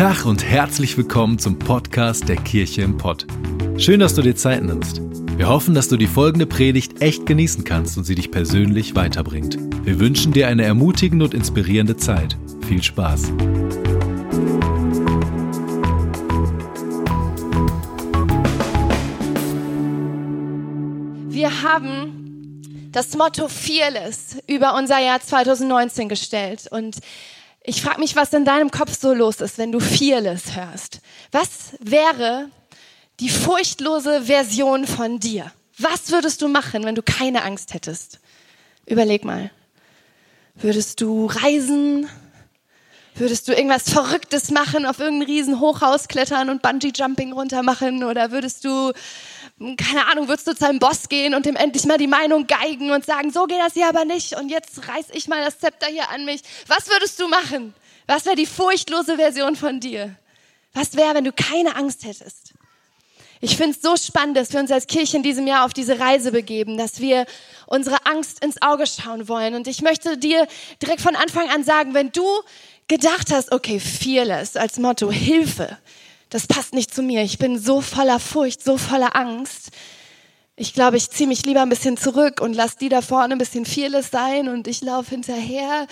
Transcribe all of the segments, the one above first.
Tag und herzlich willkommen zum Podcast der Kirche im Pott. Schön, dass du dir Zeit nimmst. Wir hoffen, dass du die folgende Predigt echt genießen kannst und sie dich persönlich weiterbringt. Wir wünschen dir eine ermutigende und inspirierende Zeit. Viel Spaß. Wir haben das Motto Fearless über unser Jahr 2019 gestellt und ich frage mich, was in deinem Kopf so los ist, wenn du Fearless hörst. Was wäre die furchtlose Version von dir? Was würdest du machen, wenn du keine Angst hättest? Überleg mal. Würdest du reisen? Würdest du irgendwas Verrücktes machen, auf irgendein Riesenhochhaus klettern und Bungee-Jumping runter machen? Oder würdest du, keine Ahnung, würdest du zu einem Boss gehen und ihm endlich mal die Meinung geigen und sagen, so geht das hier aber nicht und jetzt reiß ich mal das Zepter hier an mich. Was würdest du machen? Was wäre die furchtlose Version von dir? Was wäre, wenn du keine Angst hättest? Ich finde es so spannend, dass wir uns als Kirche in diesem Jahr auf diese Reise begeben, dass wir unsere Angst ins Auge schauen wollen. Und ich möchte dir direkt von Anfang an sagen, wenn du gedacht hast, okay, fearless als Motto, Hilfe, das passt nicht zu mir. Ich bin so voller Furcht, so voller Angst. Ich glaube, ich ziehe mich lieber ein bisschen zurück und lass die da vorne ein bisschen fearless sein und ich laufe hinterher.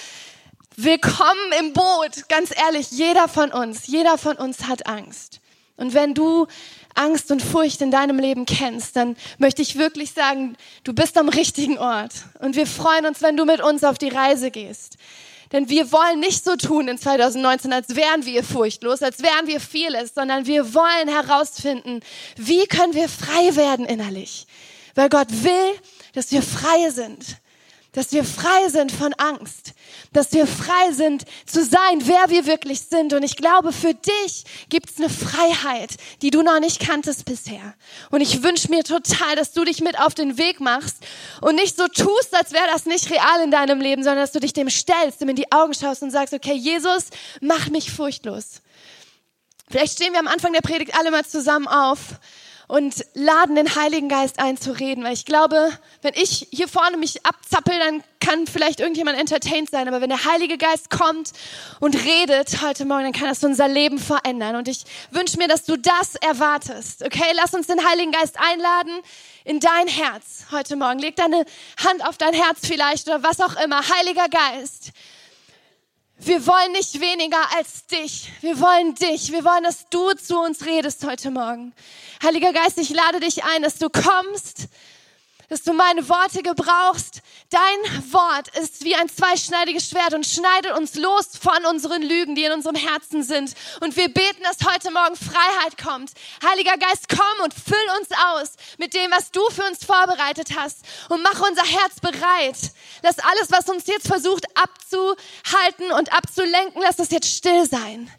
Willkommen im Boot. Ganz ehrlich, jeder von uns, jeder von uns hat Angst. Und wenn du Angst und Furcht in deinem Leben kennst, dann möchte ich wirklich sagen, du bist am richtigen Ort. Und wir freuen uns, wenn du mit uns auf die Reise gehst. Denn wir wollen nicht so tun in 2019, als wären wir furchtlos, als wären wir vieles, sondern wir wollen herausfinden, wie können wir frei werden innerlich. Weil Gott will, dass wir frei sind dass wir frei sind von Angst, dass wir frei sind zu sein, wer wir wirklich sind. Und ich glaube, für dich gibt es eine Freiheit, die du noch nicht kanntest bisher. Und ich wünsche mir total, dass du dich mit auf den Weg machst und nicht so tust, als wäre das nicht real in deinem Leben, sondern dass du dich dem stellst, ihm in die Augen schaust und sagst, okay, Jesus, mach mich furchtlos. Vielleicht stehen wir am Anfang der Predigt alle mal zusammen auf und laden den Heiligen Geist ein zu reden, weil ich glaube, wenn ich hier vorne mich abzappel, dann kann vielleicht irgendjemand entertained sein, aber wenn der Heilige Geist kommt und redet heute Morgen, dann kann das unser Leben verändern und ich wünsche mir, dass du das erwartest. Okay, lass uns den Heiligen Geist einladen in dein Herz heute Morgen. Leg deine Hand auf dein Herz vielleicht oder was auch immer. Heiliger Geist, wir wollen nicht weniger als dich. Wir wollen dich. Wir wollen, dass du zu uns redest heute Morgen. Heiliger Geist, ich lade dich ein, dass du kommst, dass du meine Worte gebrauchst. Dein Wort ist wie ein zweischneidiges Schwert und schneidet uns los von unseren Lügen, die in unserem Herzen sind. Und wir beten, dass heute Morgen Freiheit kommt. Heiliger Geist, komm und füll uns aus mit dem, was du für uns vorbereitet hast und mach unser Herz bereit. Lass alles, was uns jetzt versucht abzuhalten und abzulenken, lass das jetzt still sein.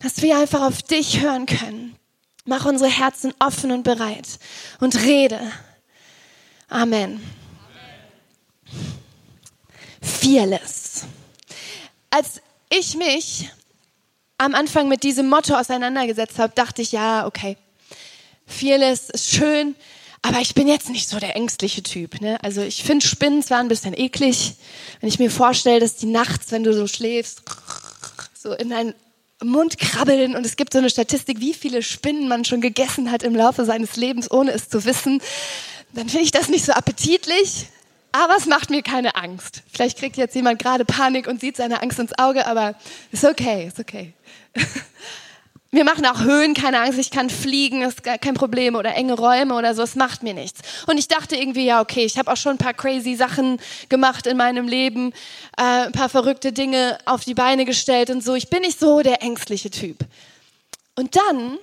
Dass wir einfach auf dich hören können. Mach unsere Herzen offen und bereit und rede. Amen. Fearless. Als ich mich am Anfang mit diesem Motto auseinandergesetzt habe, dachte ich, ja, okay, Fearless ist schön, aber ich bin jetzt nicht so der ängstliche Typ. Ne? Also ich finde Spinnen zwar ein bisschen eklig, wenn ich mir vorstelle, dass die nachts, wenn du so schläfst, so in deinen Mund krabbeln und es gibt so eine Statistik, wie viele Spinnen man schon gegessen hat im Laufe seines Lebens, ohne es zu wissen dann finde ich das nicht so appetitlich, aber es macht mir keine Angst. Vielleicht kriegt jetzt jemand gerade Panik und sieht seine Angst ins Auge, aber ist okay, ist okay. Mir machen auch Höhen keine Angst, ich kann fliegen, ist kein Problem oder enge Räume oder so, es macht mir nichts. Und ich dachte irgendwie, ja, okay, ich habe auch schon ein paar crazy Sachen gemacht in meinem Leben, äh, ein paar verrückte Dinge auf die Beine gestellt und so. Ich bin nicht so der ängstliche Typ. Und dann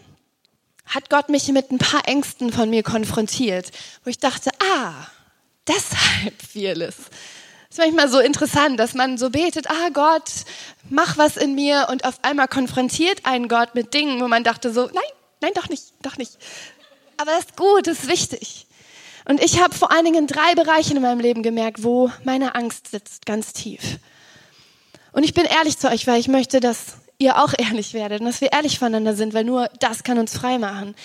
hat Gott mich mit ein paar Ängsten von mir konfrontiert, wo ich dachte, ah, deshalb vieles. Das ist manchmal so interessant, dass man so betet, ah Gott, mach was in mir und auf einmal konfrontiert einen Gott mit Dingen, wo man dachte so, nein, nein, doch nicht, doch nicht. Aber das ist gut, das ist wichtig. Und ich habe vor allen Dingen drei Bereichen in meinem Leben gemerkt, wo meine Angst sitzt, ganz tief. Und ich bin ehrlich zu euch, weil ich möchte, dass ihr auch ehrlich werdet und dass wir ehrlich voneinander sind, weil nur das kann uns frei machen.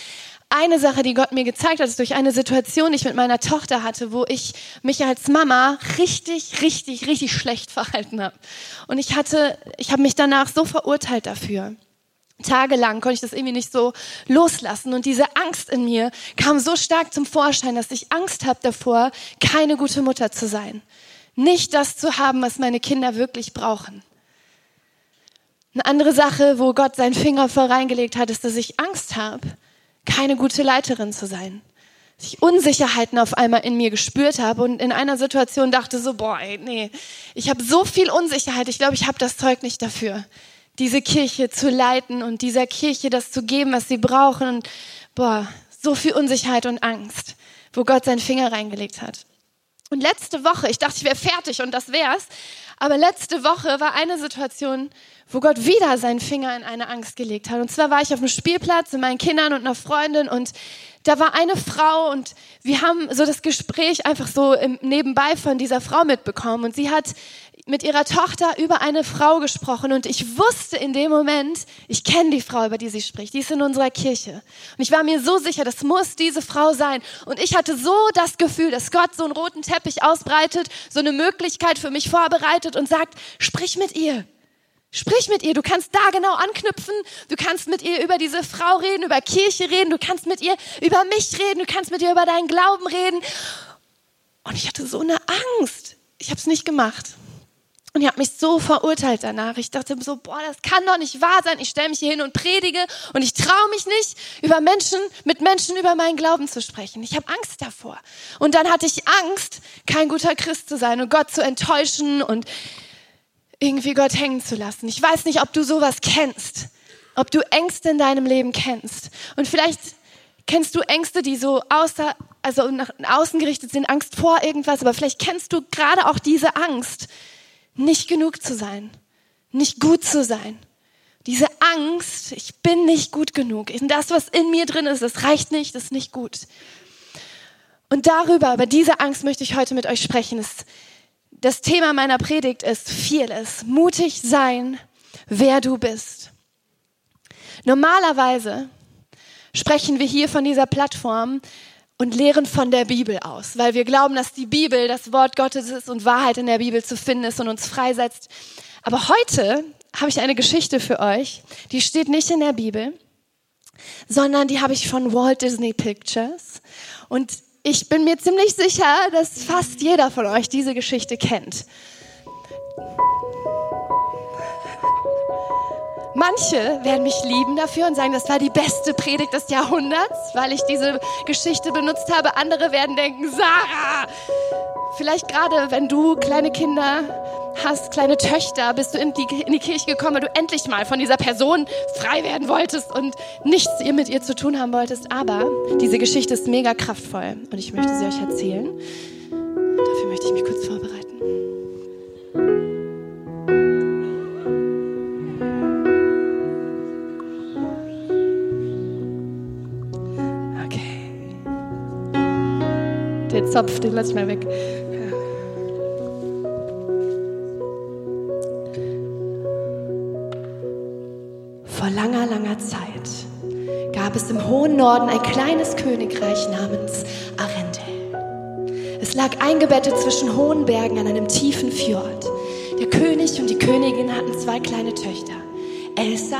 Eine Sache, die Gott mir gezeigt hat, ist durch eine Situation, die ich mit meiner Tochter hatte, wo ich mich als Mama richtig, richtig, richtig schlecht verhalten habe. Und ich hatte, ich habe mich danach so verurteilt dafür. tagelang konnte ich das irgendwie nicht so loslassen. Und diese Angst in mir kam so stark zum Vorschein, dass ich Angst habe davor, keine gute Mutter zu sein. Nicht das zu haben, was meine Kinder wirklich brauchen. Eine andere Sache, wo Gott seinen Finger voll reingelegt hat, ist, dass ich Angst habe, keine gute Leiterin zu sein. Dass ich Unsicherheiten auf einmal in mir gespürt habe und in einer Situation dachte so, boah, ey, nee, ich habe so viel Unsicherheit, ich glaube, ich habe das Zeug nicht dafür diese Kirche zu leiten und dieser Kirche das zu geben, was sie brauchen. Und boah, so viel Unsicherheit und Angst, wo Gott seinen Finger reingelegt hat. Und letzte Woche, ich dachte, ich wäre fertig und das wär's. Aber letzte Woche war eine Situation, wo Gott wieder seinen Finger in eine Angst gelegt hat. Und zwar war ich auf dem Spielplatz mit meinen Kindern und einer Freundin und da war eine Frau und wir haben so das Gespräch einfach so im nebenbei von dieser Frau mitbekommen und sie hat mit ihrer Tochter über eine Frau gesprochen und ich wusste in dem Moment, ich kenne die Frau, über die sie spricht, die ist in unserer Kirche. Und ich war mir so sicher, das muss diese Frau sein. Und ich hatte so das Gefühl, dass Gott so einen roten Teppich ausbreitet, so eine Möglichkeit für mich vorbereitet und sagt, sprich mit ihr. Sprich mit ihr, du kannst da genau anknüpfen, du kannst mit ihr über diese Frau reden, über Kirche reden, du kannst mit ihr über mich reden, du kannst mit ihr über deinen Glauben reden. Und ich hatte so eine Angst. Ich habe es nicht gemacht. Und ich habe mich so verurteilt danach. Ich dachte so, boah, das kann doch nicht wahr sein. Ich stelle mich hier hin und predige und ich traue mich nicht, über Menschen, mit Menschen über meinen Glauben zu sprechen. Ich habe Angst davor. Und dann hatte ich Angst, kein guter Christ zu sein und Gott zu enttäuschen und irgendwie Gott hängen zu lassen. Ich weiß nicht, ob du sowas kennst, ob du Ängste in deinem Leben kennst. Und vielleicht kennst du Ängste, die so außer, also nach außen gerichtet sind, Angst vor irgendwas, aber vielleicht kennst du gerade auch diese Angst, nicht genug zu sein, nicht gut zu sein. Diese Angst, ich bin nicht gut genug. Das, was in mir drin ist, das reicht nicht, das ist nicht gut. Und darüber, über diese Angst möchte ich heute mit euch sprechen. Das Thema meiner Predigt ist vieles. Mutig sein, wer du bist. Normalerweise sprechen wir hier von dieser Plattform und lehren von der Bibel aus, weil wir glauben, dass die Bibel das Wort Gottes ist und Wahrheit in der Bibel zu finden ist und uns freisetzt. Aber heute habe ich eine Geschichte für euch, die steht nicht in der Bibel, sondern die habe ich von Walt Disney Pictures. Und ich bin mir ziemlich sicher, dass fast jeder von euch diese Geschichte kennt. Manche werden mich lieben dafür und sagen, das war die beste Predigt des Jahrhunderts, weil ich diese Geschichte benutzt habe. Andere werden denken, Sarah, vielleicht gerade wenn du kleine Kinder hast, kleine Töchter, bist du in die, in die Kirche gekommen, weil du endlich mal von dieser Person frei werden wolltest und nichts mit ihr zu tun haben wolltest. Aber diese Geschichte ist mega kraftvoll und ich möchte sie euch erzählen. Dafür möchte ich mich kurz vorbereiten. Den Zopf, den lass ich mal weg. Vor langer, langer Zeit gab es im hohen Norden ein kleines Königreich namens Arendelle. Es lag eingebettet zwischen hohen Bergen an einem tiefen Fjord. Der König und die Königin hatten zwei kleine Töchter. Elsa,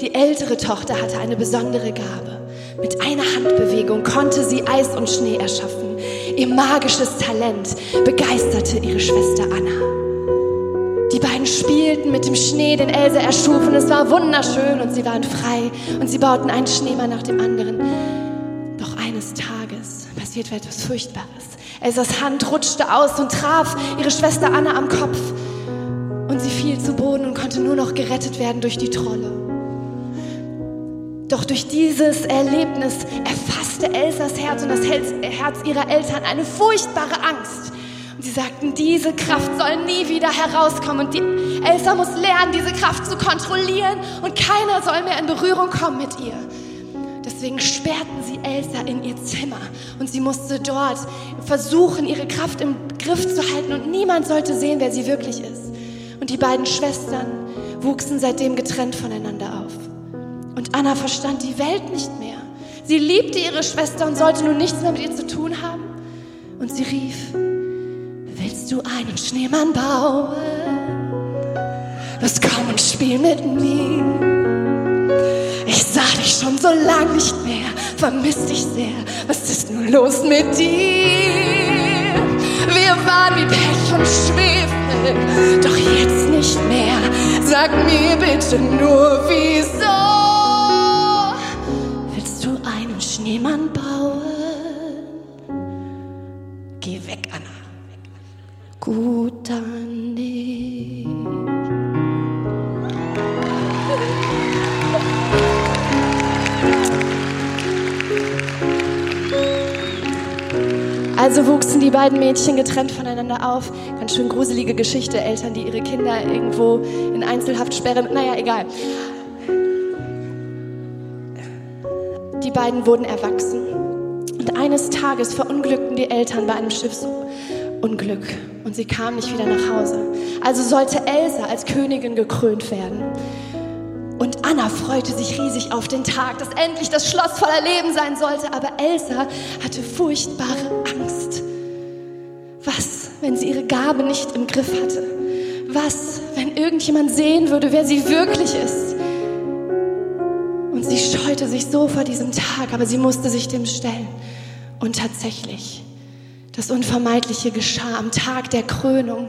die ältere Tochter, hatte eine besondere Gabe. Mit einer Handbewegung konnte sie Eis und Schnee erschaffen. Ihr magisches Talent begeisterte ihre Schwester Anna. Die beiden spielten mit dem Schnee, den Else erschuf, und es war wunderschön und sie waren frei und sie bauten einen Schneemann nach dem anderen. Doch eines Tages passierte etwas Furchtbares. Elsas Hand rutschte aus und traf ihre Schwester Anna am Kopf und sie fiel zu Boden und konnte nur noch gerettet werden durch die Trolle. Doch durch dieses Erlebnis erfasste Elsas Herz und das Herz ihrer Eltern eine furchtbare Angst. Und sie sagten, diese Kraft soll nie wieder herauskommen. Und die Elsa muss lernen, diese Kraft zu kontrollieren und keiner soll mehr in Berührung kommen mit ihr. Deswegen sperrten sie Elsa in ihr Zimmer und sie musste dort versuchen, ihre Kraft im Griff zu halten und niemand sollte sehen, wer sie wirklich ist. Und die beiden Schwestern wuchsen seitdem getrennt voneinander Anna verstand die Welt nicht mehr. Sie liebte ihre Schwester und sollte nun nichts mehr mit ihr zu tun haben. Und sie rief, willst du einen Schneemann bauen? Los komm und spiel mit mir. dich schon so lang nicht mehr, vermisst dich sehr. Was ist nun los mit dir? Wir waren wie Pech und Schwefel, doch jetzt nicht mehr. Sag mir bitte nur, wieso? Beiden Mädchen getrennt voneinander auf. Ganz schön gruselige Geschichte. Eltern, die ihre Kinder irgendwo in Einzelhaft sperren. Naja, egal. Die beiden wurden erwachsen. Und eines Tages verunglückten die Eltern bei einem Schiffsunglück. Und sie kamen nicht wieder nach Hause. Also sollte Elsa als Königin gekrönt werden. Und Anna freute sich riesig auf den Tag, dass endlich das Schloss voller Leben sein sollte. Aber Elsa hatte furchtbare Angst. Wenn sie ihre Gabe nicht im Griff hatte? Was, wenn irgendjemand sehen würde, wer sie wirklich ist? Und sie scheute sich so vor diesem Tag, aber sie musste sich dem stellen. Und tatsächlich, das Unvermeidliche geschah. Am Tag der Krönung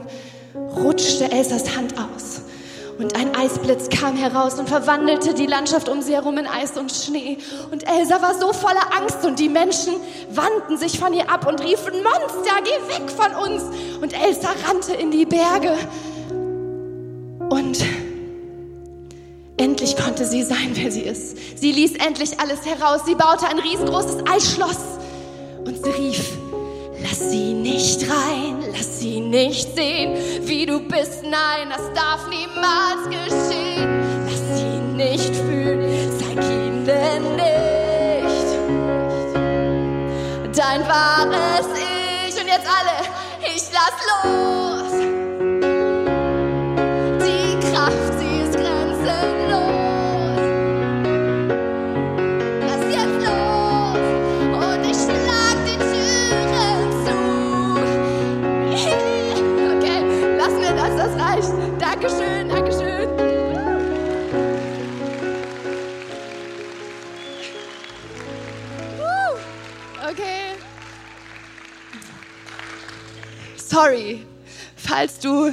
rutschte Elsas Hand aus und ein Eisblitz kam heraus und verwandelte die Landschaft um sie herum in Eis und Schnee. Und Elsa war so voller Angst und die Menschen wandten sich von ihr ab und riefen, Monster, geh weg von uns. Und Elsa rannte in die Berge. Und endlich konnte sie sein, wer sie ist. Sie ließ endlich alles heraus. Sie baute ein riesengroßes Eisschloss und sie rief, Lass sie nicht rein, lass sie nicht sehen, wie du bist. Nein, das darf niemals geschehen. Lass sie nicht fühlen, zeig ihnen nicht dein wahres Ich. Und jetzt alle, ich lass los. Dankeschön, Dankeschön. Okay. Sorry, falls du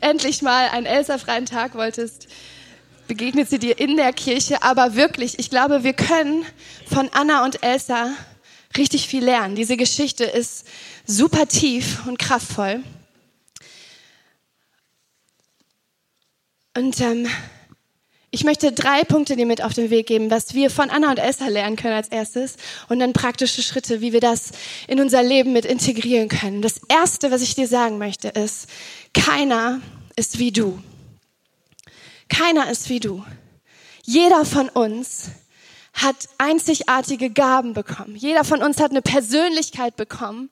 endlich mal einen Elsa-freien Tag wolltest, begegnet sie dir in der Kirche. Aber wirklich, ich glaube, wir können von Anna und Elsa richtig viel lernen. Diese Geschichte ist super tief und kraftvoll. Und ähm, ich möchte drei Punkte dir mit auf den Weg geben, was wir von Anna und Elsa lernen können als erstes und dann praktische Schritte, wie wir das in unser Leben mit integrieren können. Das erste, was ich dir sagen möchte, ist, keiner ist wie du. Keiner ist wie du. Jeder von uns hat einzigartige Gaben bekommen. Jeder von uns hat eine Persönlichkeit bekommen,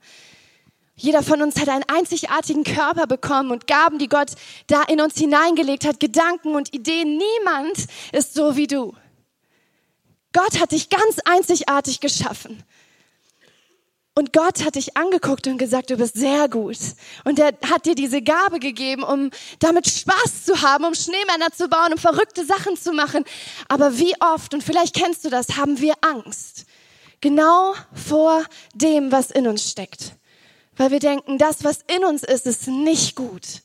jeder von uns hat einen einzigartigen Körper bekommen und Gaben, die Gott da in uns hineingelegt hat, Gedanken und Ideen. Niemand ist so wie du. Gott hat dich ganz einzigartig geschaffen. Und Gott hat dich angeguckt und gesagt, du bist sehr gut. Und er hat dir diese Gabe gegeben, um damit Spaß zu haben, um Schneemänner zu bauen, um verrückte Sachen zu machen. Aber wie oft, und vielleicht kennst du das, haben wir Angst. Genau vor dem, was in uns steckt weil wir denken, das, was in uns ist, ist nicht gut.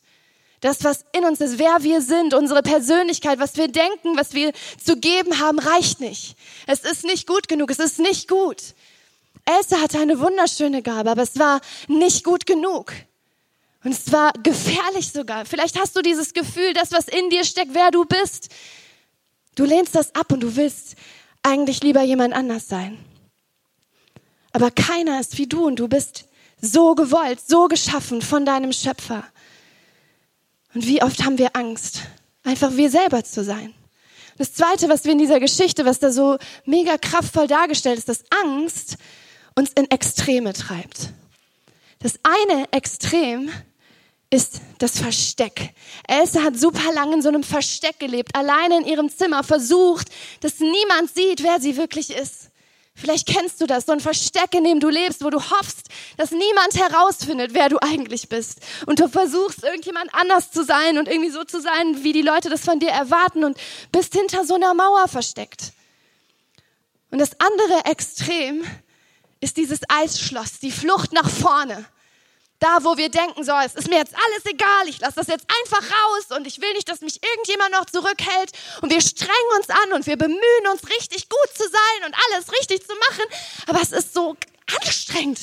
Das, was in uns ist, wer wir sind, unsere Persönlichkeit, was wir denken, was wir zu geben haben, reicht nicht. Es ist nicht gut genug, es ist nicht gut. Elsa hatte eine wunderschöne Gabe, aber es war nicht gut genug. Und es war gefährlich sogar. Vielleicht hast du dieses Gefühl, das, was in dir steckt, wer du bist. Du lehnst das ab und du willst eigentlich lieber jemand anders sein. Aber keiner ist wie du und du bist so gewollt, so geschaffen von deinem Schöpfer. Und wie oft haben wir Angst, einfach wir selber zu sein. Das Zweite, was wir in dieser Geschichte, was da so mega kraftvoll dargestellt ist, dass Angst uns in Extreme treibt. Das eine Extrem ist das Versteck. Elsa hat super lange in so einem Versteck gelebt, alleine in ihrem Zimmer, versucht, dass niemand sieht, wer sie wirklich ist. Vielleicht kennst du das, so ein Versteck, in dem du lebst, wo du hoffst, dass niemand herausfindet, wer du eigentlich bist. Und du versuchst, irgendjemand anders zu sein und irgendwie so zu sein, wie die Leute das von dir erwarten und bist hinter so einer Mauer versteckt. Und das andere Extrem ist dieses Eisschloss, die Flucht nach vorne. Da, wo wir denken, so, es ist mir jetzt alles egal, ich lasse das jetzt einfach raus und ich will nicht, dass mich irgendjemand noch zurückhält. Und wir strengen uns an und wir bemühen uns, richtig gut zu sein und alles richtig zu machen. Aber es ist so anstrengend.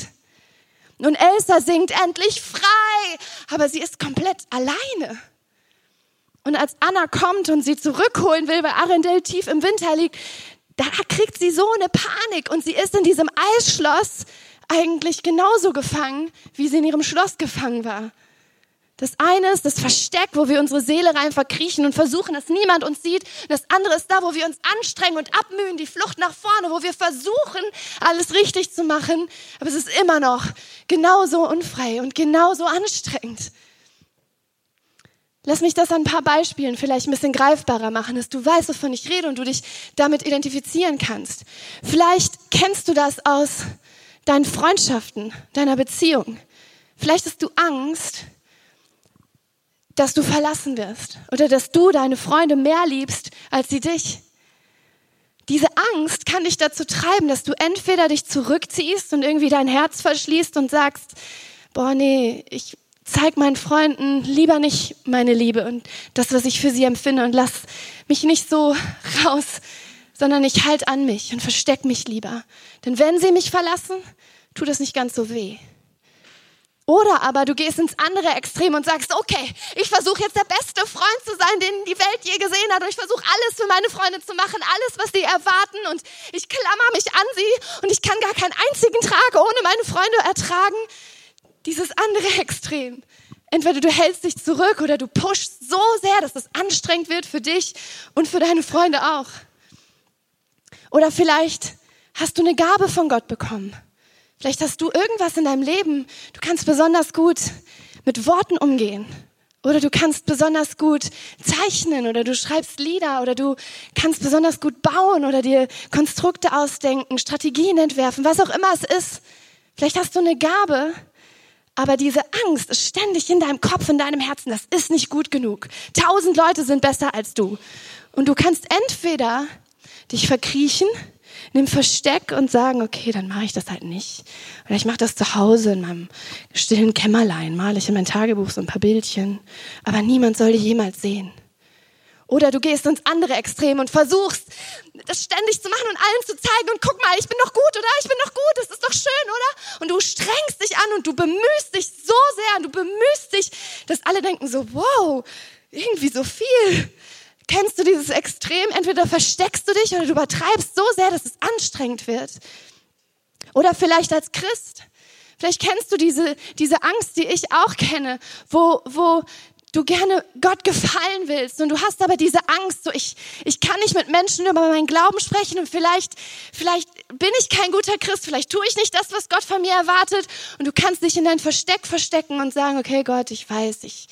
Und Elsa singt endlich frei, aber sie ist komplett alleine. Und als Anna kommt und sie zurückholen will, weil Arendelle tief im Winter liegt, da kriegt sie so eine Panik und sie ist in diesem Eisschloss eigentlich genauso gefangen, wie sie in ihrem Schloss gefangen war. Das eine ist das Versteck, wo wir unsere Seele rein verkriechen und versuchen, dass niemand uns sieht. Das andere ist da, wo wir uns anstrengen und abmühen, die Flucht nach vorne, wo wir versuchen, alles richtig zu machen. Aber es ist immer noch genauso unfrei und genauso anstrengend. Lass mich das an ein paar Beispielen vielleicht ein bisschen greifbarer machen, dass du weißt, wovon ich rede und du dich damit identifizieren kannst. Vielleicht kennst du das aus deinen Freundschaften, deiner Beziehung. Vielleicht hast du Angst, dass du verlassen wirst oder dass du deine Freunde mehr liebst als sie dich. Diese Angst kann dich dazu treiben, dass du entweder dich zurückziehst und irgendwie dein Herz verschließt und sagst, boah, nee, ich zeig meinen Freunden lieber nicht meine Liebe und das, was ich für sie empfinde und lass mich nicht so raus, sondern ich halt an mich und versteck mich lieber. Denn wenn sie mich verlassen, tut es nicht ganz so weh. Oder aber du gehst ins andere Extrem und sagst, okay, ich versuche jetzt der beste Freund zu sein, den die Welt je gesehen hat. Und ich versuche alles für meine Freunde zu machen, alles, was sie erwarten. Und ich klammer mich an sie und ich kann gar keinen einzigen Tag ohne meine Freunde ertragen. Dieses andere Extrem. Entweder du hältst dich zurück oder du pushst so sehr, dass es anstrengend wird für dich und für deine Freunde auch. Oder vielleicht hast du eine Gabe von Gott bekommen. Vielleicht hast du irgendwas in deinem Leben, du kannst besonders gut mit Worten umgehen. Oder du kannst besonders gut zeichnen oder du schreibst Lieder oder du kannst besonders gut bauen oder dir Konstrukte ausdenken, Strategien entwerfen, was auch immer es ist. Vielleicht hast du eine Gabe, aber diese Angst ist ständig in deinem Kopf, in deinem Herzen. Das ist nicht gut genug. Tausend Leute sind besser als du. Und du kannst entweder dich verkriechen in dem Versteck und sagen, okay, dann mache ich das halt nicht. Oder ich mache das zu Hause in meinem stillen Kämmerlein, male ich in mein Tagebuch so ein paar Bildchen. Aber niemand soll dich jemals sehen. Oder du gehst ins andere Extrem und versuchst, das ständig zu machen und allen zu zeigen und guck mal, ich bin noch gut, oder? Ich bin noch gut, das ist doch schön, oder? Und du strengst dich an und du bemühst dich so sehr und du bemühst dich, dass alle denken so, wow, irgendwie so viel. Kennst du dieses Extrem? Entweder versteckst du dich oder du übertreibst so sehr, dass es anstrengend wird. Oder vielleicht als Christ. Vielleicht kennst du diese, diese Angst, die ich auch kenne, wo, wo du gerne Gott gefallen willst und du hast aber diese Angst, so ich, ich kann nicht mit Menschen über meinen Glauben sprechen und vielleicht, vielleicht bin ich kein guter Christ, vielleicht tue ich nicht das, was Gott von mir erwartet und du kannst dich in dein Versteck verstecken und sagen, okay Gott, ich weiß, ich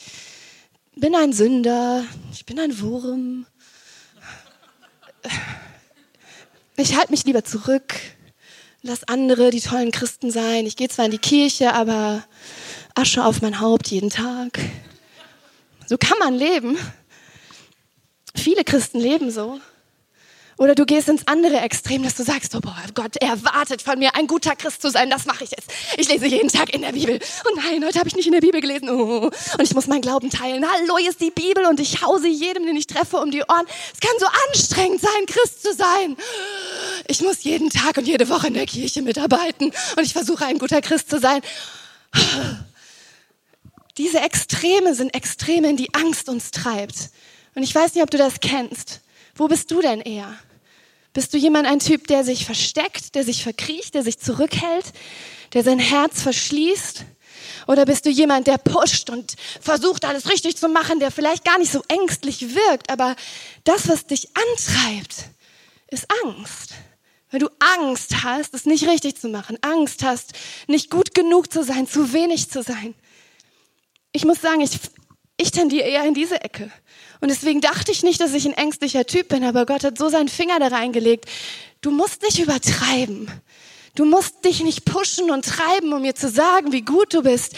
bin ein Sünder, ich bin ein Wurm. Ich halte mich lieber zurück, lass andere die tollen Christen sein. Ich gehe zwar in die Kirche, aber Asche auf mein Haupt jeden Tag. So kann man leben. Viele Christen leben so. Oder du gehst ins andere Extrem, dass du sagst, oh boah, Gott erwartet von mir, ein guter Christ zu sein, das mache ich jetzt. Ich lese jeden Tag in der Bibel. Oh nein, heute habe ich nicht in der Bibel gelesen. Oh, und ich muss meinen Glauben teilen. Hallo, hier ist die Bibel und ich hause jedem, den ich treffe, um die Ohren. Es kann so anstrengend sein, Christ zu sein. Ich muss jeden Tag und jede Woche in der Kirche mitarbeiten und ich versuche, ein guter Christ zu sein. Diese Extreme sind Extreme, in die Angst uns treibt. Und ich weiß nicht, ob du das kennst. Wo bist du denn eher? Bist du jemand, ein Typ, der sich versteckt, der sich verkriecht, der sich zurückhält, der sein Herz verschließt? Oder bist du jemand, der pusht und versucht, alles richtig zu machen, der vielleicht gar nicht so ängstlich wirkt, aber das, was dich antreibt, ist Angst. Weil du Angst hast, es nicht richtig zu machen, Angst hast, nicht gut genug zu sein, zu wenig zu sein ich muss sagen, ich, ich tendiere eher in diese Ecke. Und deswegen dachte ich nicht, dass ich ein ängstlicher Typ bin, aber Gott hat so seinen Finger da reingelegt. Du musst nicht übertreiben. Du musst dich nicht pushen und treiben, um mir zu sagen, wie gut du bist.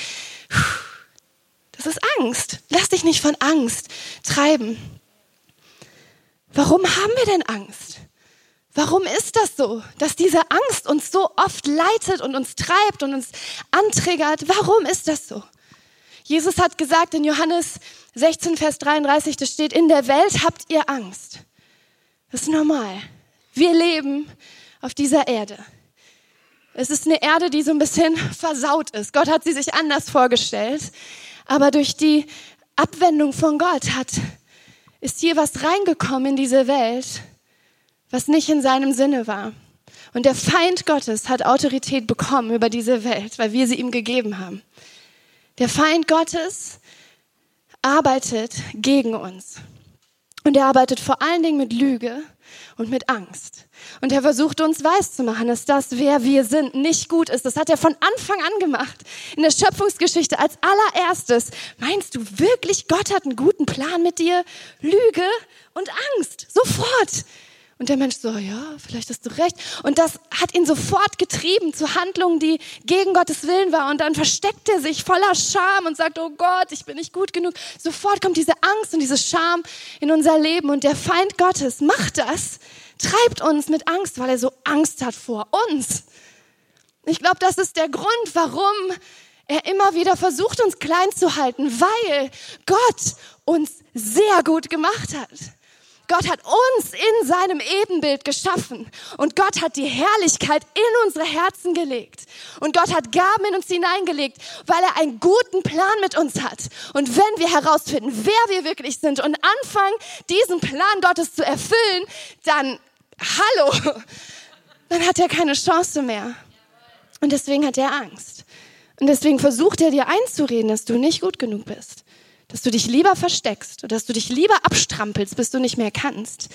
Das ist Angst. Lass dich nicht von Angst treiben. Warum haben wir denn Angst? Warum ist das so, dass diese Angst uns so oft leitet und uns treibt und uns antriggert? Warum ist das so? Jesus hat gesagt in Johannes 16, Vers 33, da steht, in der Welt habt ihr Angst. Das ist normal. Wir leben auf dieser Erde. Es ist eine Erde, die so ein bisschen versaut ist. Gott hat sie sich anders vorgestellt. Aber durch die Abwendung von Gott hat, ist hier was reingekommen in diese Welt, was nicht in seinem Sinne war. Und der Feind Gottes hat Autorität bekommen über diese Welt, weil wir sie ihm gegeben haben. Der Feind Gottes arbeitet gegen uns. Und er arbeitet vor allen Dingen mit Lüge und mit Angst. Und er versucht uns weiszumachen, dass das, wer wir sind, nicht gut ist. Das hat er von Anfang an gemacht. In der Schöpfungsgeschichte als allererstes. Meinst du wirklich, Gott hat einen guten Plan mit dir? Lüge und Angst. Sofort. Und der Mensch so, ja, vielleicht hast du recht. Und das hat ihn sofort getrieben zu Handlungen, die gegen Gottes Willen war. Und dann versteckt er sich voller Scham und sagt, oh Gott, ich bin nicht gut genug. Sofort kommt diese Angst und diese Scham in unser Leben. Und der Feind Gottes macht das, treibt uns mit Angst, weil er so Angst hat vor uns. Ich glaube, das ist der Grund, warum er immer wieder versucht, uns klein zu halten, weil Gott uns sehr gut gemacht hat. Gott hat uns in seinem Ebenbild geschaffen und Gott hat die Herrlichkeit in unsere Herzen gelegt und Gott hat Gaben in uns hineingelegt, weil er einen guten Plan mit uns hat. Und wenn wir herausfinden, wer wir wirklich sind und anfangen, diesen Plan Gottes zu erfüllen, dann, hallo, dann hat er keine Chance mehr. Und deswegen hat er Angst. Und deswegen versucht er dir einzureden, dass du nicht gut genug bist dass du dich lieber versteckst oder dass du dich lieber abstrampelst, bis du nicht mehr kannst,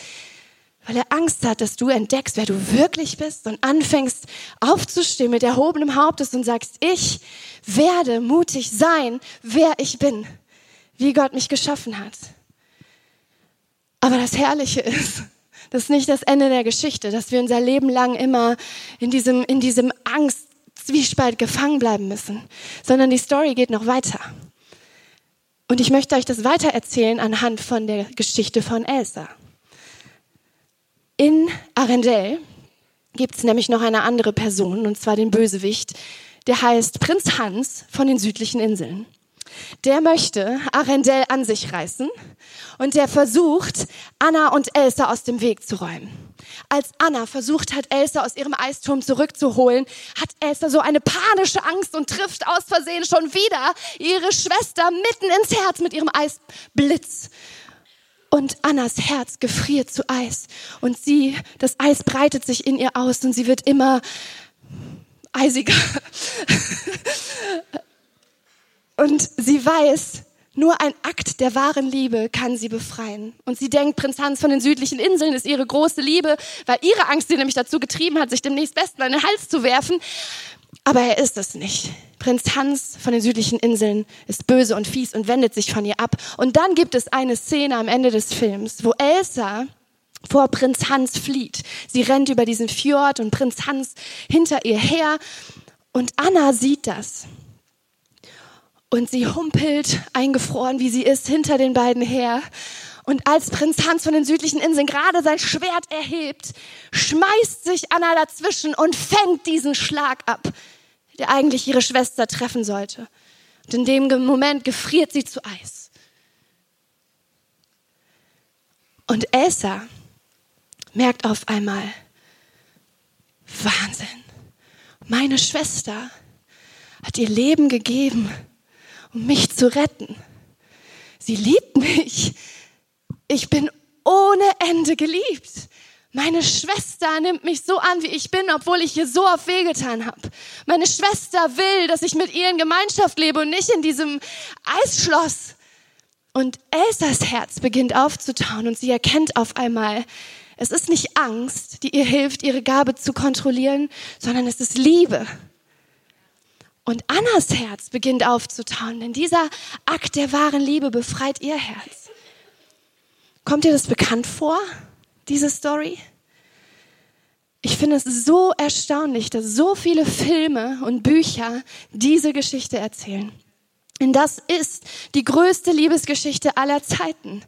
weil er Angst hat, dass du entdeckst, wer du wirklich bist und anfängst aufzustehen mit erhobenem Hauptes und sagst, ich werde mutig sein, wer ich bin, wie Gott mich geschaffen hat. Aber das Herrliche ist, das ist nicht das Ende der Geschichte, dass wir unser Leben lang immer in diesem, in diesem Angst-Zwiespalt gefangen bleiben müssen, sondern die Story geht noch weiter. Und ich möchte euch das weitererzählen anhand von der Geschichte von Elsa. In Arendelle gibt es nämlich noch eine andere Person, und zwar den Bösewicht, der heißt Prinz Hans von den südlichen Inseln. Der möchte Arendelle an sich reißen und der versucht, Anna und Elsa aus dem Weg zu räumen. Als Anna versucht hat, Elsa aus ihrem Eisturm zurückzuholen, hat Elsa so eine panische Angst und trifft aus Versehen schon wieder ihre Schwester mitten ins Herz mit ihrem Eisblitz. Und Annas Herz gefriert zu Eis und sie, das Eis breitet sich in ihr aus und sie wird immer eisiger. und sie weiß, nur ein Akt der wahren Liebe kann sie befreien. Und sie denkt, Prinz Hans von den südlichen Inseln ist ihre große Liebe, weil ihre Angst sie nämlich dazu getrieben hat, sich demnächst besten an den Hals zu werfen. Aber er ist es nicht. Prinz Hans von den südlichen Inseln ist böse und fies und wendet sich von ihr ab. Und dann gibt es eine Szene am Ende des Films, wo Elsa vor Prinz Hans flieht. Sie rennt über diesen Fjord und Prinz Hans hinter ihr her. Und Anna sieht das. Und sie humpelt, eingefroren wie sie ist, hinter den beiden her. Und als Prinz Hans von den südlichen Inseln gerade sein Schwert erhebt, schmeißt sich Anna dazwischen und fängt diesen Schlag ab, der eigentlich ihre Schwester treffen sollte. Und in dem Moment gefriert sie zu Eis. Und Elsa merkt auf einmal, Wahnsinn, meine Schwester hat ihr Leben gegeben um mich zu retten. Sie liebt mich. Ich bin ohne Ende geliebt. Meine Schwester nimmt mich so an, wie ich bin, obwohl ich ihr so auf wehgetan habe. Meine Schwester will, dass ich mit ihr in Gemeinschaft lebe und nicht in diesem Eisschloss. Und Elsas Herz beginnt aufzutauen und sie erkennt auf einmal, es ist nicht Angst, die ihr hilft, ihre Gabe zu kontrollieren, sondern es ist Liebe. Und Annas Herz beginnt aufzutauen, denn dieser Akt der wahren Liebe befreit ihr Herz. Kommt dir das bekannt vor, diese Story? Ich finde es so erstaunlich, dass so viele Filme und Bücher diese Geschichte erzählen. Denn das ist die größte Liebesgeschichte aller Zeiten.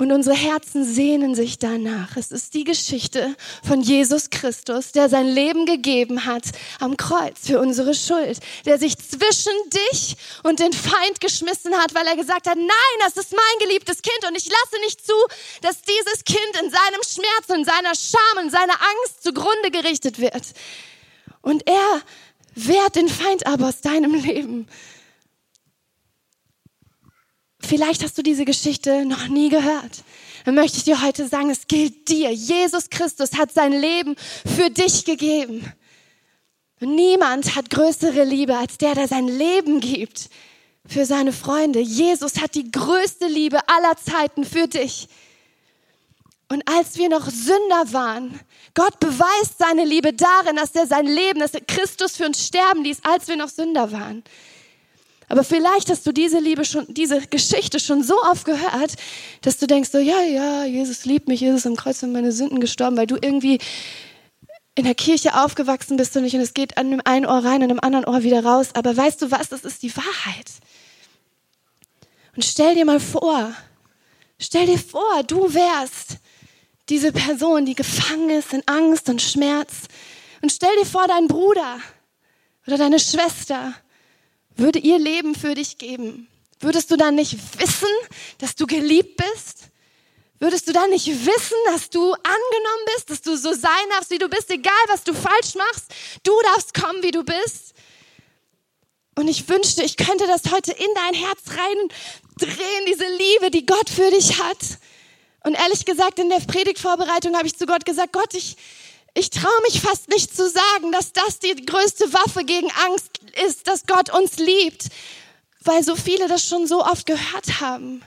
Und unsere Herzen sehnen sich danach. Es ist die Geschichte von Jesus Christus, der sein Leben gegeben hat am Kreuz für unsere Schuld, der sich zwischen dich und den Feind geschmissen hat, weil er gesagt hat, nein, das ist mein geliebtes Kind und ich lasse nicht zu, dass dieses Kind in seinem Schmerz, in seiner Scham, in seiner Angst zugrunde gerichtet wird. Und er wehrt den Feind aber aus deinem Leben. Vielleicht hast du diese Geschichte noch nie gehört. Dann möchte ich dir heute sagen, es gilt dir. Jesus Christus hat sein Leben für dich gegeben. Niemand hat größere Liebe als der, der sein Leben gibt für seine Freunde. Jesus hat die größte Liebe aller Zeiten für dich. Und als wir noch Sünder waren, Gott beweist seine Liebe darin, dass er sein Leben, dass er Christus für uns sterben ließ, als wir noch Sünder waren. Aber vielleicht hast du diese Liebe schon, diese Geschichte schon so oft gehört, dass du denkst so, ja, ja, Jesus liebt mich, Jesus am Kreuz für meine Sünden gestorben, weil du irgendwie in der Kirche aufgewachsen bist und nicht und es geht an dem einen Ohr rein, an dem anderen Ohr wieder raus. Aber weißt du was? Das ist die Wahrheit. Und stell dir mal vor, stell dir vor, du wärst diese Person, die gefangen ist in Angst und Schmerz. Und stell dir vor, dein Bruder oder deine Schwester würde ihr Leben für dich geben, würdest du dann nicht wissen, dass du geliebt bist? Würdest du dann nicht wissen, dass du angenommen bist, dass du so sein darfst, wie du bist, egal was du falsch machst? Du darfst kommen, wie du bist. Und ich wünschte, ich könnte das heute in dein Herz reindrehen, diese Liebe, die Gott für dich hat. Und ehrlich gesagt, in der Predigtvorbereitung habe ich zu Gott gesagt, Gott, ich, ich traue mich fast nicht zu sagen, dass das die größte Waffe gegen Angst ist, dass Gott uns liebt, weil so viele das schon so oft gehört haben.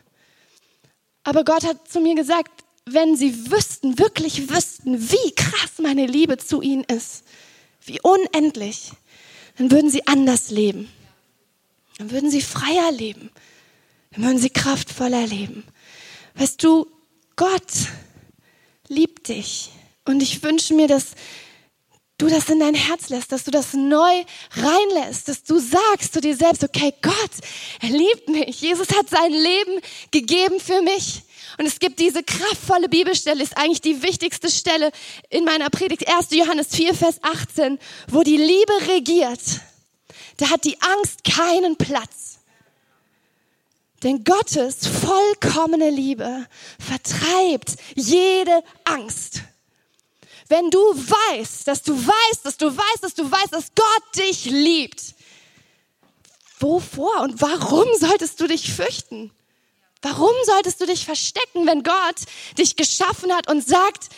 Aber Gott hat zu mir gesagt, wenn sie wüssten, wirklich wüssten, wie krass meine Liebe zu ihnen ist, wie unendlich, dann würden sie anders leben. Dann würden sie freier leben. Dann würden sie kraftvoller leben. Weißt du, Gott liebt dich. Und ich wünsche mir, dass du das in dein Herz lässt, dass du das neu reinlässt, dass du sagst zu dir selbst, okay, Gott, er liebt mich. Jesus hat sein Leben gegeben für mich. Und es gibt diese kraftvolle Bibelstelle, ist eigentlich die wichtigste Stelle in meiner Predigt, 1. Johannes 4, Vers 18, wo die Liebe regiert. Da hat die Angst keinen Platz. Denn Gottes vollkommene Liebe vertreibt jede Angst. Wenn du weißt, dass du weißt, dass du weißt, dass du weißt, dass Gott dich liebt, wovor und warum solltest du dich fürchten? Warum solltest du dich verstecken, wenn Gott dich geschaffen hat und sagt,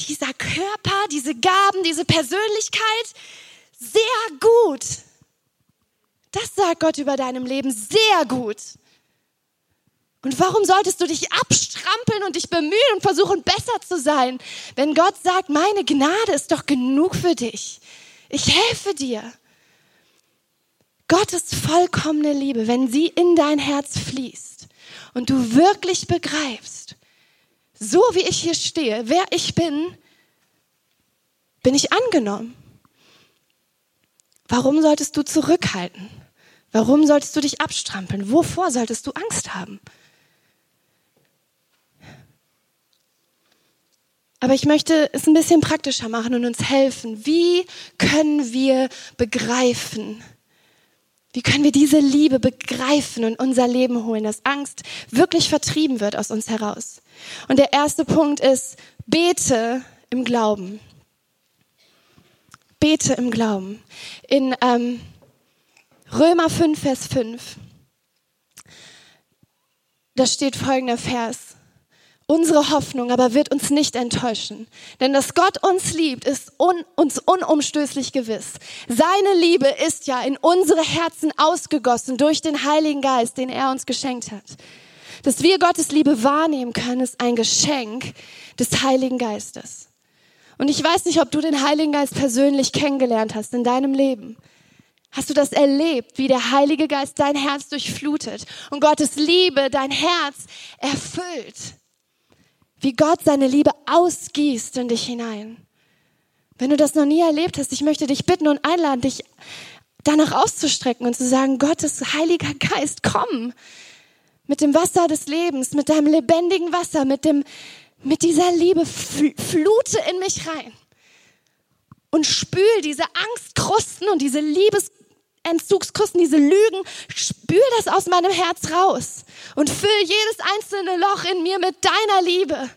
dieser Körper, diese Gaben, diese Persönlichkeit, sehr gut. Das sagt Gott über deinem Leben, sehr gut. Und warum solltest du dich abstrampeln und dich bemühen und versuchen, besser zu sein, wenn Gott sagt, meine Gnade ist doch genug für dich. Ich helfe dir. Gottes vollkommene Liebe, wenn sie in dein Herz fließt und du wirklich begreifst, so wie ich hier stehe, wer ich bin, bin ich angenommen. Warum solltest du zurückhalten? Warum solltest du dich abstrampeln? Wovor solltest du Angst haben? Aber ich möchte es ein bisschen praktischer machen und uns helfen. Wie können wir begreifen? Wie können wir diese Liebe begreifen und unser Leben holen, dass Angst wirklich vertrieben wird aus uns heraus? Und der erste Punkt ist, bete im Glauben. Bete im Glauben. In ähm, Römer 5, Vers 5, da steht folgender Vers. Unsere Hoffnung aber wird uns nicht enttäuschen. Denn dass Gott uns liebt, ist un uns unumstößlich gewiss. Seine Liebe ist ja in unsere Herzen ausgegossen durch den Heiligen Geist, den er uns geschenkt hat. Dass wir Gottes Liebe wahrnehmen können, ist ein Geschenk des Heiligen Geistes. Und ich weiß nicht, ob du den Heiligen Geist persönlich kennengelernt hast in deinem Leben. Hast du das erlebt, wie der Heilige Geist dein Herz durchflutet und Gottes Liebe dein Herz erfüllt? Wie Gott seine Liebe ausgießt in dich hinein. Wenn du das noch nie erlebt hast, ich möchte dich bitten und einladen, dich danach auszustrecken und zu sagen, Gottes Heiliger Geist, komm mit dem Wasser des Lebens, mit deinem lebendigen Wasser, mit dem, mit dieser Liebe, flute in mich rein und spül diese Angstkrusten und diese Liebesentzugskrusten, diese Lügen, spül das aus meinem Herz raus und füll jedes einzelne Loch in mir mit deiner Liebe.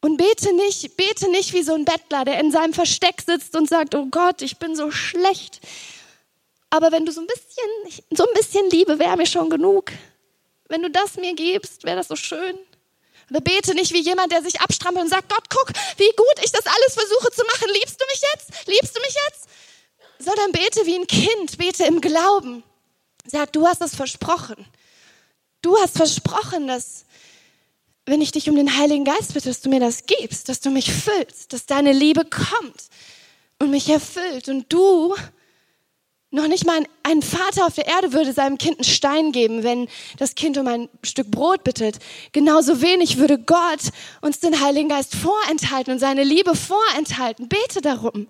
Und bete nicht, bete nicht wie so ein Bettler, der in seinem Versteck sitzt und sagt, oh Gott, ich bin so schlecht. Aber wenn du so ein bisschen, so ein bisschen Liebe wäre mir schon genug. Wenn du das mir gibst, wäre das so schön. Aber bete nicht wie jemand, der sich abstrampelt und sagt, Gott, guck, wie gut ich das alles versuche zu machen. Liebst du mich jetzt? Liebst du mich jetzt? Sondern bete wie ein Kind, bete im Glauben. Sag, du hast es versprochen. Du hast versprochen, dass wenn ich dich um den Heiligen Geist bitte, dass du mir das gibst, dass du mich füllst, dass deine Liebe kommt und mich erfüllt und du noch nicht mal ein, Vater auf der Erde würde seinem Kind einen Stein geben, wenn das Kind um ein Stück Brot bittet. Genauso wenig würde Gott uns den Heiligen Geist vorenthalten und seine Liebe vorenthalten. Bete darum,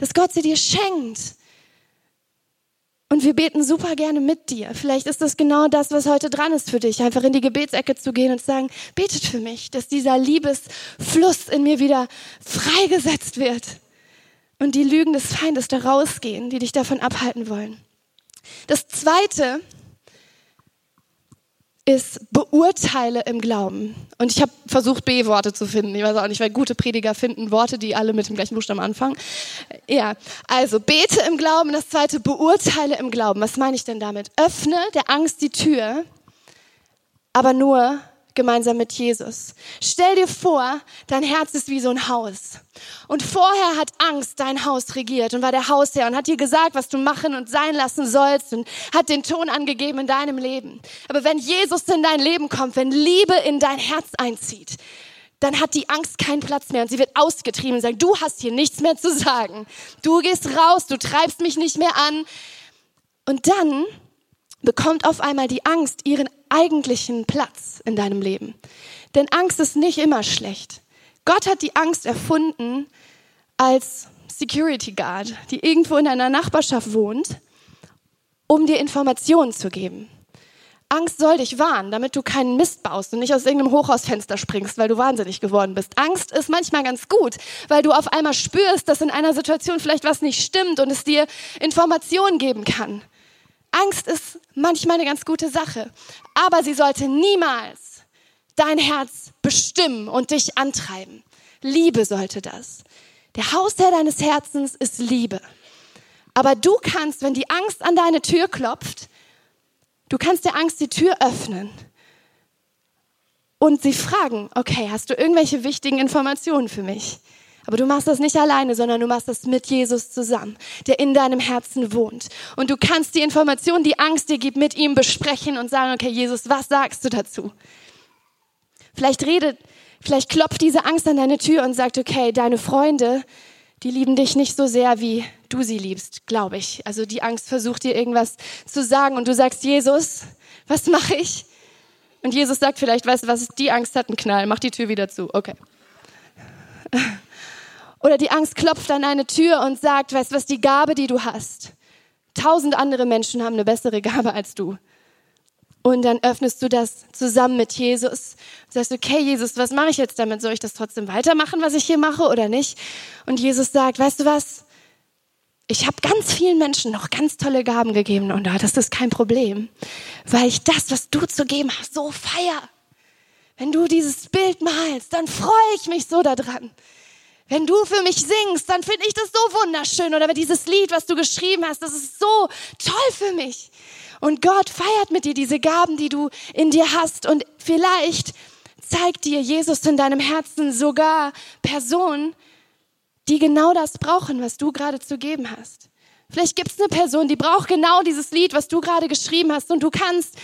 dass Gott sie dir schenkt. Und wir beten super gerne mit dir. Vielleicht ist das genau das, was heute dran ist für dich, einfach in die Gebetsecke zu gehen und zu sagen, betet für mich, dass dieser Liebesfluss in mir wieder freigesetzt wird und die Lügen des Feindes da rausgehen, die dich davon abhalten wollen. Das zweite ist beurteile im Glauben. Und ich habe versucht, B-Worte zu finden. Ich weiß auch nicht, weil gute Prediger finden Worte, die alle mit dem gleichen Buchstaben anfangen. Ja, also bete im Glauben. Das zweite, beurteile im Glauben. Was meine ich denn damit? Öffne der Angst die Tür, aber nur gemeinsam mit Jesus. Stell dir vor, dein Herz ist wie so ein Haus. Und vorher hat Angst dein Haus regiert und war der Hausherr und hat dir gesagt, was du machen und sein lassen sollst und hat den Ton angegeben in deinem Leben. Aber wenn Jesus in dein Leben kommt, wenn Liebe in dein Herz einzieht, dann hat die Angst keinen Platz mehr und sie wird ausgetrieben und sagt, du hast hier nichts mehr zu sagen. Du gehst raus, du treibst mich nicht mehr an. Und dann bekommt auf einmal die Angst ihren eigentlichen Platz in deinem Leben. Denn Angst ist nicht immer schlecht. Gott hat die Angst erfunden als Security Guard, die irgendwo in deiner Nachbarschaft wohnt, um dir Informationen zu geben. Angst soll dich warnen, damit du keinen Mist baust und nicht aus irgendeinem Hochhausfenster springst, weil du wahnsinnig geworden bist. Angst ist manchmal ganz gut, weil du auf einmal spürst, dass in einer Situation vielleicht was nicht stimmt und es dir Informationen geben kann. Angst ist manchmal eine ganz gute Sache, aber sie sollte niemals dein Herz bestimmen und dich antreiben. Liebe sollte das. Der Hausherr deines Herzens ist Liebe. Aber du kannst, wenn die Angst an deine Tür klopft, du kannst der Angst die Tür öffnen und sie fragen, okay, hast du irgendwelche wichtigen Informationen für mich? Aber du machst das nicht alleine, sondern du machst das mit Jesus zusammen, der in deinem Herzen wohnt. Und du kannst die Information, die Angst dir gibt, mit ihm besprechen und sagen, okay, Jesus, was sagst du dazu? Vielleicht redet, vielleicht klopft diese Angst an deine Tür und sagt, okay, deine Freunde, die lieben dich nicht so sehr, wie du sie liebst, glaube ich. Also die Angst versucht dir irgendwas zu sagen und du sagst, Jesus, was mache ich? Und Jesus sagt vielleicht, weißt du was, die Angst hat einen Knall, mach die Tür wieder zu. Okay. Oder die Angst klopft an eine Tür und sagt, weißt du was, die Gabe, die du hast. Tausend andere Menschen haben eine bessere Gabe als du. Und dann öffnest du das zusammen mit Jesus. Und sagst, okay, Jesus, was mache ich jetzt damit? Soll ich das trotzdem weitermachen, was ich hier mache oder nicht? Und Jesus sagt, weißt du was? Ich habe ganz vielen Menschen noch ganz tolle Gaben gegeben und das ist kein Problem, weil ich das, was du zu geben hast, so feier. Wenn du dieses Bild malst, dann freue ich mich so daran. Wenn du für mich singst, dann finde ich das so wunderschön. Oder dieses Lied, was du geschrieben hast, das ist so toll für mich. Und Gott feiert mit dir diese Gaben, die du in dir hast. Und vielleicht zeigt dir Jesus in deinem Herzen sogar Personen, die genau das brauchen, was du gerade zu geben hast. Vielleicht gibt es eine Person, die braucht genau dieses Lied, was du gerade geschrieben hast. Und du kannst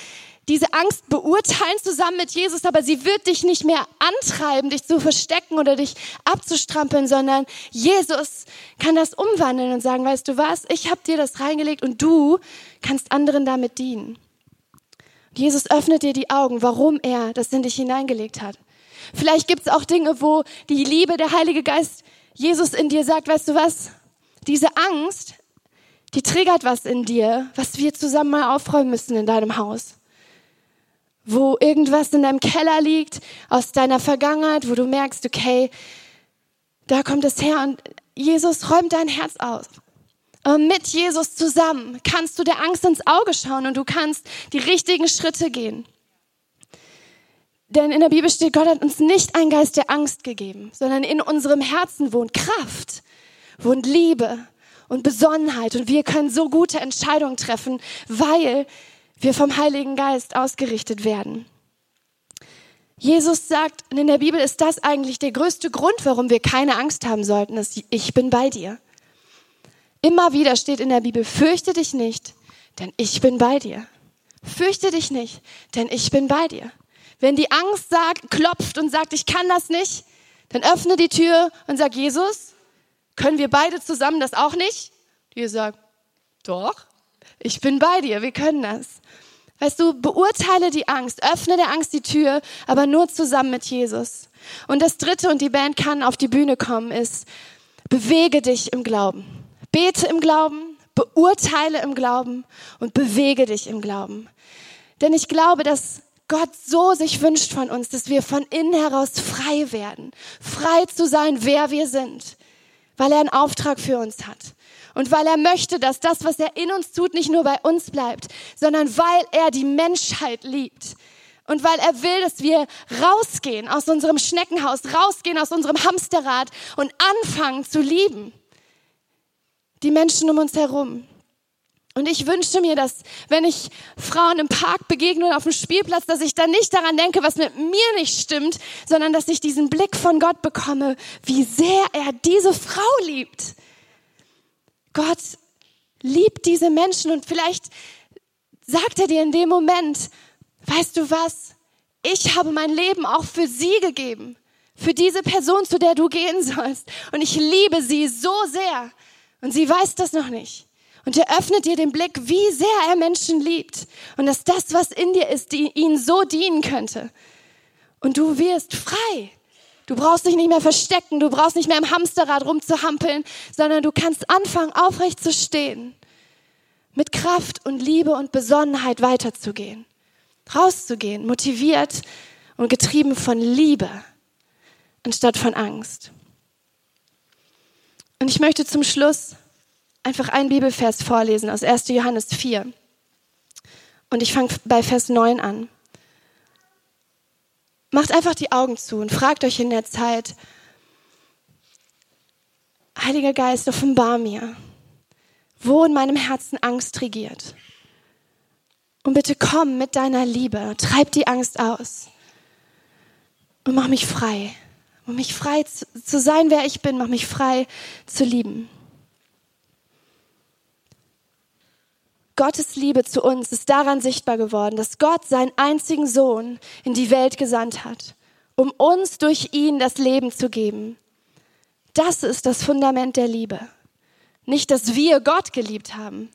diese Angst beurteilen zusammen mit Jesus, aber sie wird dich nicht mehr antreiben, dich zu verstecken oder dich abzustrampeln, sondern Jesus kann das umwandeln und sagen, weißt du was, ich habe dir das reingelegt und du kannst anderen damit dienen. Jesus öffnet dir die Augen, warum er das in dich hineingelegt hat. Vielleicht gibt es auch Dinge, wo die Liebe, der Heilige Geist, Jesus in dir sagt, weißt du was, diese Angst, die triggert was in dir, was wir zusammen mal aufräumen müssen in deinem Haus. Wo irgendwas in deinem Keller liegt aus deiner Vergangenheit, wo du merkst, okay, da kommt es her und Jesus räumt dein Herz aus. Und mit Jesus zusammen kannst du der Angst ins Auge schauen und du kannst die richtigen Schritte gehen. Denn in der Bibel steht, Gott hat uns nicht einen Geist der Angst gegeben, sondern in unserem Herzen wohnt Kraft, wohnt Liebe und Besonnenheit. Und wir können so gute Entscheidungen treffen, weil wir vom Heiligen Geist ausgerichtet werden. Jesus sagt, und in der Bibel ist das eigentlich der größte Grund, warum wir keine Angst haben sollten, ist, ich bin bei dir. Immer wieder steht in der Bibel, fürchte dich nicht, denn ich bin bei dir. Fürchte dich nicht, denn ich bin bei dir. Wenn die Angst sagt, klopft und sagt, ich kann das nicht, dann öffne die Tür und sag, Jesus, können wir beide zusammen das auch nicht? Jesus sagt, doch, ich bin bei dir, wir können das. Weißt du, beurteile die Angst, öffne der Angst die Tür, aber nur zusammen mit Jesus. Und das dritte, und die Band kann auf die Bühne kommen, ist, bewege dich im Glauben. Bete im Glauben, beurteile im Glauben und bewege dich im Glauben. Denn ich glaube, dass Gott so sich wünscht von uns, dass wir von innen heraus frei werden, frei zu sein, wer wir sind, weil er einen Auftrag für uns hat. Und weil er möchte, dass das, was er in uns tut, nicht nur bei uns bleibt, sondern weil er die Menschheit liebt. Und weil er will, dass wir rausgehen aus unserem Schneckenhaus, rausgehen aus unserem Hamsterrad und anfangen zu lieben. Die Menschen um uns herum. Und ich wünsche mir, dass wenn ich Frauen im Park begegne oder auf dem Spielplatz, dass ich dann nicht daran denke, was mit mir nicht stimmt, sondern dass ich diesen Blick von Gott bekomme, wie sehr er diese Frau liebt. Gott liebt diese Menschen und vielleicht sagt er dir in dem Moment, weißt du was, ich habe mein Leben auch für sie gegeben, für diese Person, zu der du gehen sollst. Und ich liebe sie so sehr. Und sie weiß das noch nicht. Und er öffnet dir den Blick, wie sehr er Menschen liebt. Und dass das, was in dir ist, die ihnen so dienen könnte. Und du wirst frei. Du brauchst dich nicht mehr verstecken, du brauchst nicht mehr im Hamsterrad rumzuhampeln, sondern du kannst anfangen, aufrecht zu stehen, mit Kraft und Liebe und Besonnenheit weiterzugehen, rauszugehen, motiviert und getrieben von Liebe anstatt von Angst. Und ich möchte zum Schluss einfach einen Bibelvers vorlesen aus 1. Johannes 4. Und ich fange bei Vers 9 an. Macht einfach die Augen zu und fragt euch in der Zeit, Heiliger Geist, offenbar mir, wo in meinem Herzen Angst regiert. Und bitte komm mit deiner Liebe, treib die Angst aus und mach mich frei. Mach mich frei zu, zu sein, wer ich bin, mach mich frei zu lieben. Gottes Liebe zu uns ist daran sichtbar geworden, dass Gott seinen einzigen Sohn in die Welt gesandt hat, um uns durch ihn das Leben zu geben. Das ist das Fundament der Liebe. Nicht, dass wir Gott geliebt haben,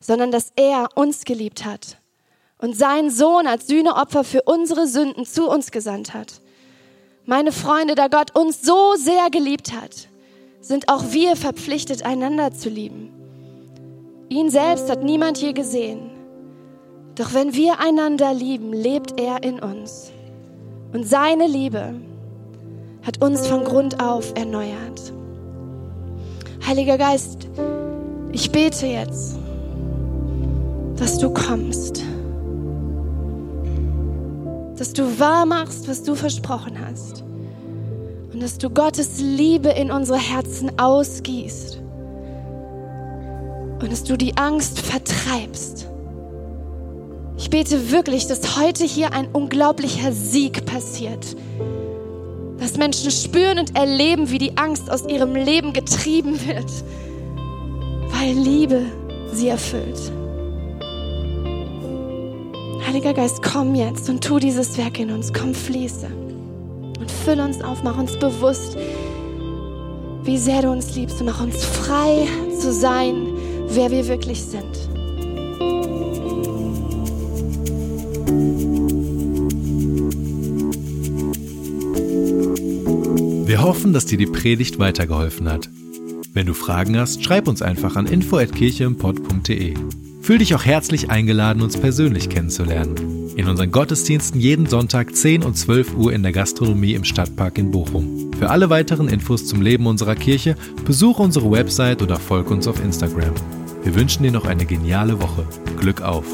sondern dass er uns geliebt hat und seinen Sohn als Sühneopfer für unsere Sünden zu uns gesandt hat. Meine Freunde, da Gott uns so sehr geliebt hat, sind auch wir verpflichtet, einander zu lieben. Ihn selbst hat niemand je gesehen. Doch wenn wir einander lieben, lebt er in uns. Und seine Liebe hat uns von Grund auf erneuert. Heiliger Geist, ich bete jetzt, dass du kommst, dass du wahr machst, was du versprochen hast und dass du Gottes Liebe in unsere Herzen ausgießt und dass du die Angst vertreibst. Ich bete wirklich, dass heute hier ein unglaublicher Sieg passiert. Dass Menschen spüren und erleben, wie die Angst aus ihrem Leben getrieben wird, weil Liebe sie erfüllt. Heiliger Geist, komm jetzt und tu dieses Werk in uns. Komm, fließe und füll uns auf, mach uns bewusst, wie sehr du uns liebst und mach uns frei zu sein, wer wir wirklich sind. Wir hoffen, dass dir die Predigt weitergeholfen hat. Wenn du Fragen hast, schreib uns einfach an info@kircheimpott.de. Fühl dich auch herzlich eingeladen, uns persönlich kennenzulernen. In unseren Gottesdiensten jeden Sonntag 10 und 12 Uhr in der Gastronomie im Stadtpark in Bochum. Für alle weiteren Infos zum Leben unserer Kirche besuche unsere Website oder folge uns auf Instagram. Wir wünschen dir noch eine geniale Woche. Glück auf!